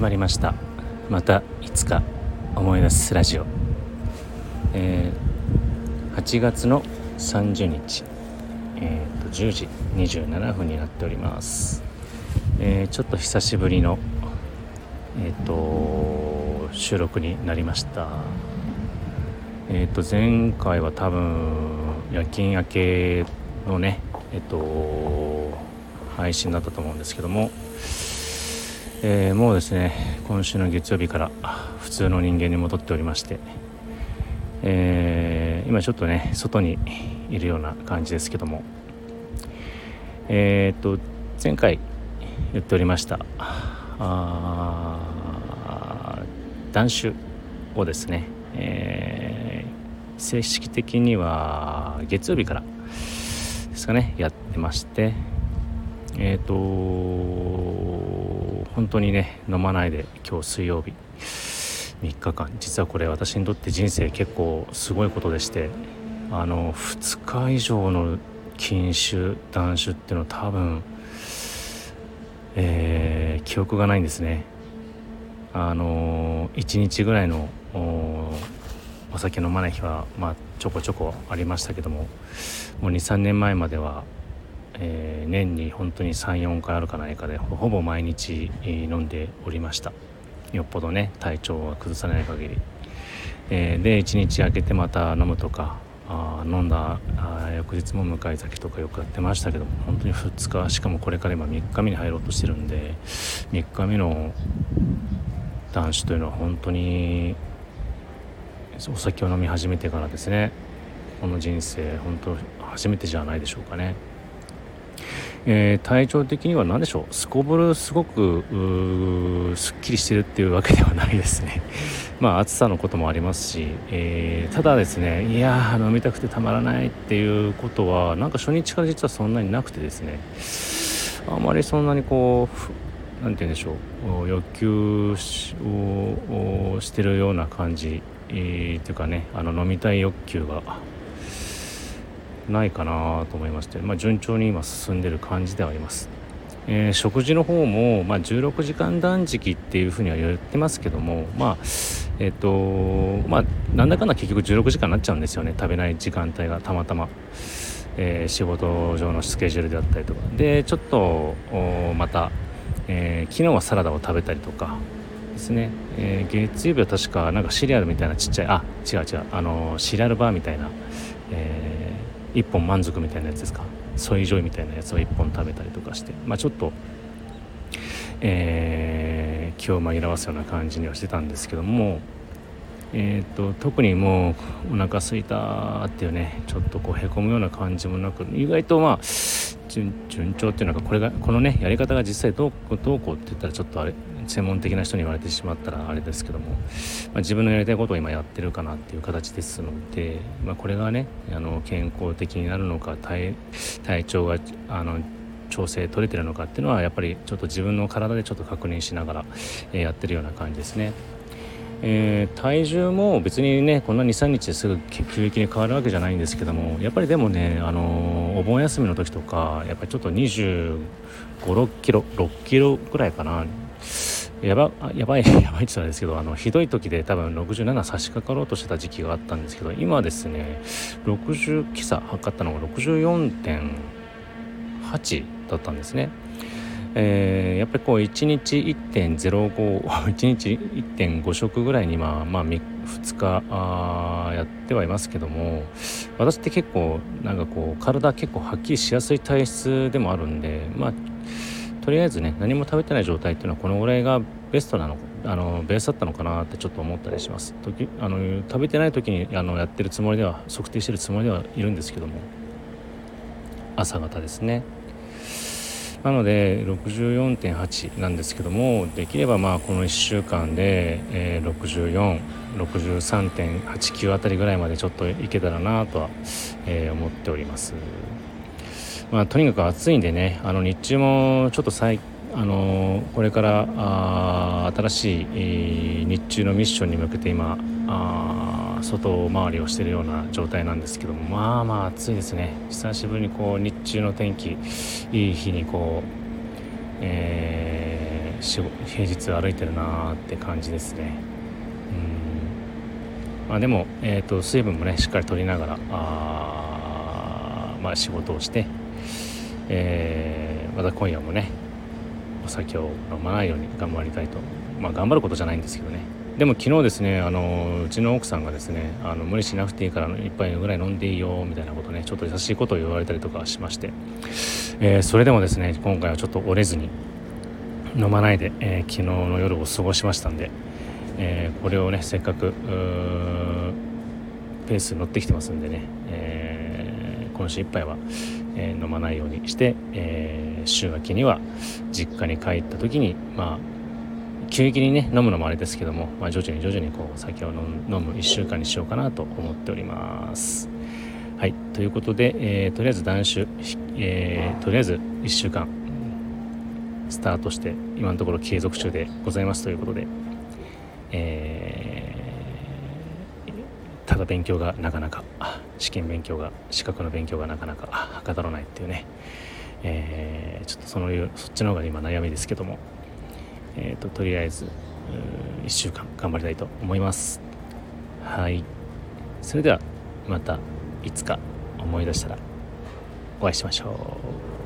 始まりました。またいつか思い出すラジオ、えー、8月の30日、えーと、10時27分になっております、えー、ちょっと久しぶりのえ、ー、と収録になりました。えっ、と前回は多分夜勤明けのねえっ、と配信だったと思うんですけどもえー、もうですね今週の月曜日から普通の人間に戻っておりまして、えー、今ちょっとね外にいるような感じですけどもえー、っと前回言っておりましたあ断酒をですね、えー、正式的には月曜日からですかねやってましてえっ、と本当にね飲まないで今日水曜日。3日間。実はこれ私にとって人生結構すごいことでしてあの2日以上の禁酒断酒っていうのは多分、えー、記憶がないんですね。あの1日ぐらいのお酒飲まない日はまあちょこちょこありましたけどももう23年前まではえー、年に本当に34回あるかないかでほぼ毎日、飲んでおりました。よっぽどね体調は崩さない限り、えー、で1日空けてまた飲むとかあ飲んだあ翌日も向かい酒とかよくやってましたけども本当に2日しかもこれから今3日目に入ろうとしてるんで3日目の男子というのは本当にお酒を飲み始めてからですね。この人生本当初めてじゃないでしょうかね。えー、体調的には何でしょう？すこぶるすごくすっきりしてるっていうわけではないですね。まあ暑さのこともありますし、えー、ただですねいや飲みたくてたまらないっていうことはなんか初日から実はそんなになくてですね。あまりそんなにこう何て言うんでしょう？欲求をしてるような感じ、えー、というかねあの飲みたい欲求がないかなと思いまして、まあ、順調に今進んでる感じではあります。えー、食事の方も、まあ、16時間断食っていうふうには言ってますけどもまあえっ、ー、とまあなんだかんだ結局16時間になっちゃうんですよね。食べない時間帯がたまたま、えー、仕事上のスケジュールであったりとか。でちょっとまた、え昨日はサラダを食べたりとか。ですね、え月曜日は確かなんかシリアルみたいなちっちゃいあ違う違うあのシリアルバーみたいな、えー1本満足みたいなやつですか？ソイジョイみたいなやつを1本食べたりとかして。まあちょっとえー、気を紛らわすような感じにはしてたんですけども。えーと、特にもうお腹すいたっていうねちょっとこうへこむような感じもなく意外とまあ順調っていうのがこれがこのねやり方が実際どうどうこうって言ったらちょっとあれ専門的な人に言われてしまったらあれですけども、まあ、自分のやりたいことを今やってるかなっていう形ですので、まあ、これがねあの健康的になるのか体体調があの調整取れてるのかっていうのはやっぱりちょっと自分の体でちょっと確認しながら、えー、やってるような感じですね。えー、体重も別にねこんな23日ですぐ急激に変わるわけじゃないんですけどもやっぱりでもね、あのー、お盆休みの時とかやっぱりちょっと2 5 6キロ6キロぐらいかなやばやばい やばいって言ったらですけどあのひどい時で多分67差し掛かろうとしてた時期があったんですけど今ですね60今朝測ったのが64.8だったんですね。えー、やっぱりこう1日1.05 1 日1.5食ぐらいにまあ、まあ、2日あやってはいますけども私って結構なんかこう体結構はっきりしやすい体質でもあるんでまあとりあえずね何も食べてない状態っていうのはこのぐらいがベストなのあのベースだったのかなってちょっと思ったりします。時あの食べてない時にあのやってるつもりでは測定してるつもりではいるんですけども朝方ですね。なので64.8なんですけどもできればまあこの1週間で、えー、6463.89あたりぐらいまでちょっといけたらなとは、えー、思っております。まあ、とにかく暑いんでねあの日中もちょっと最あのこれからあ新しい、日中のミッションに向けて今あ外回りをしているような状態なんですけどもまあまあ暑いですね。久しぶりにこう日中の天気いい日にこうえー、平日歩いてるなーって感じですね。うん。まあでも、えーと、水分もねしっかりとりながらあまあ仕事をして、えー、また今夜もねお酒を飲まないように頑張りたいと。まあ頑張ることじゃないんですけどね。でも昨日ですねあのうちの奥さんがですねあの無理しなくていいから1杯ぐらい飲んでいいよみたいなことねちょっと優しいことを言われたりとかしまして、えー、それでもですね今回はちょっと折れずに飲まないで、えー、昨日の夜を過ごしましたんで、えー、これをねせっかくペースに乗ってきてますんでね、え今週いっぱいは、え飲まないようにして、え週明けには実家に帰った時にまあ急激にね飲むのもあれですけども、まあ、徐々に徐々にこう酒を飲む1週間にしようかなと思っております。はいということで、えー、とりあえず断酒、えー、とりあえず1週間スタートして今のところ継続中でございますということで、えー、ただ勉強がなかなか試験勉強が資格の勉強がなかなかはかどらないっていうね、えー、ちょっとそのそっちの方が今悩みですけどもえーと、とりあえず1週間頑張りたいと思います。はい。それではまたいつか思い出したらお会いしましょう。